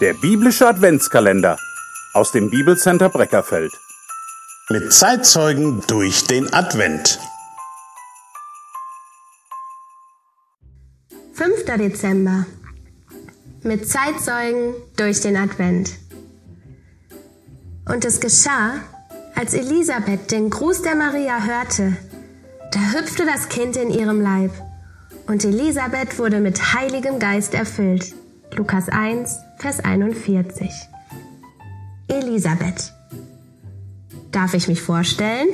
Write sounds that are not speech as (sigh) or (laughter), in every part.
Der biblische Adventskalender aus dem Bibelcenter Breckerfeld. Mit Zeitzeugen durch den Advent. 5. Dezember. Mit Zeitzeugen durch den Advent. Und es geschah, als Elisabeth den Gruß der Maria hörte, da hüpfte das Kind in ihrem Leib. Und Elisabeth wurde mit Heiligem Geist erfüllt. Lukas 1, Vers 41. Elisabeth. Darf ich mich vorstellen?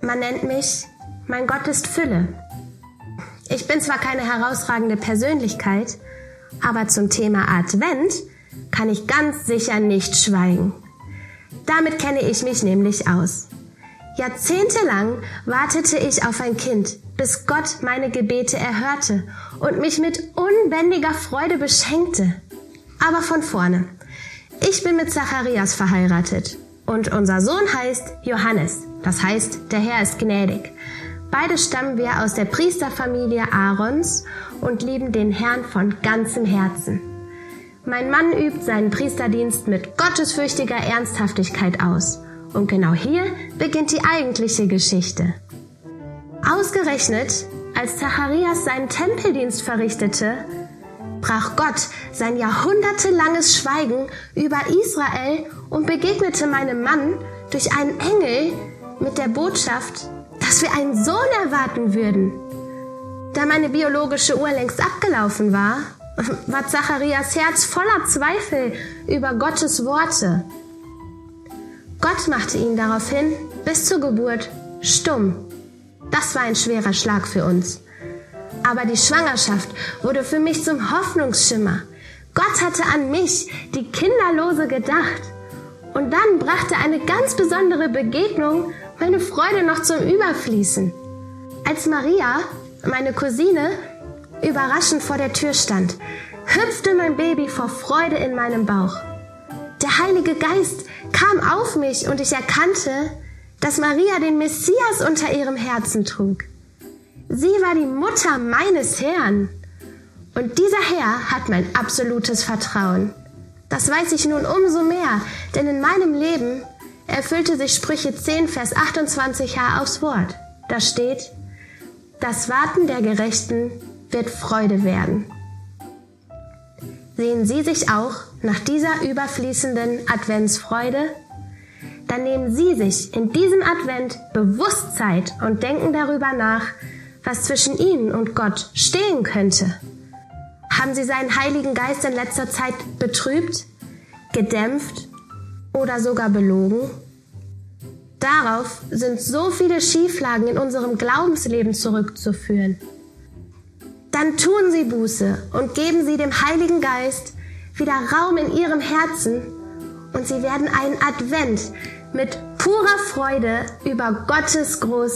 Man nennt mich Mein Gott ist Fülle. Ich bin zwar keine herausragende Persönlichkeit, aber zum Thema Advent kann ich ganz sicher nicht schweigen. Damit kenne ich mich nämlich aus. Jahrzehntelang wartete ich auf ein Kind, bis Gott meine Gebete erhörte und mich mit unbändiger Freude beschenkte. Aber von vorne. Ich bin mit Zacharias verheiratet und unser Sohn heißt Johannes, das heißt, der Herr ist gnädig. Beide stammen wir aus der Priesterfamilie Aarons und lieben den Herrn von ganzem Herzen. Mein Mann übt seinen Priesterdienst mit gottesfürchtiger Ernsthaftigkeit aus. Und genau hier beginnt die eigentliche Geschichte. Ausgerechnet, als Zacharias seinen Tempeldienst verrichtete, brach Gott sein jahrhundertelanges Schweigen über Israel und begegnete meinem Mann durch einen Engel mit der Botschaft, dass wir einen Sohn erwarten würden. Da meine biologische Uhr längst abgelaufen war, (laughs) war Zacharias Herz voller Zweifel über Gottes Worte. Gott machte ihn daraufhin bis zur Geburt stumm. Das war ein schwerer Schlag für uns. Aber die Schwangerschaft wurde für mich zum Hoffnungsschimmer. Gott hatte an mich, die Kinderlose, gedacht. Und dann brachte eine ganz besondere Begegnung meine Freude noch zum Überfließen. Als Maria, meine Cousine, überraschend vor der Tür stand, hüpfte mein Baby vor Freude in meinem Bauch. Der Heilige Geist kam auf mich und ich erkannte, dass Maria den Messias unter ihrem Herzen trug. Sie war die Mutter meines Herrn. Und dieser Herr hat mein absolutes Vertrauen. Das weiß ich nun umso mehr, denn in meinem Leben erfüllte sich Sprüche 10, Vers 28h aufs Wort. Da steht, das Warten der Gerechten wird Freude werden. Sehen Sie sich auch nach dieser überfließenden Adventsfreude? Dann nehmen Sie sich in diesem Advent Bewusstsein und denken darüber nach, was zwischen Ihnen und Gott stehen könnte. Haben Sie seinen Heiligen Geist in letzter Zeit betrübt, gedämpft oder sogar belogen? Darauf sind so viele Schieflagen in unserem Glaubensleben zurückzuführen dann tun Sie Buße und geben Sie dem Heiligen Geist wieder Raum in Ihrem Herzen. Und Sie werden einen Advent mit purer Freude über Gottes groß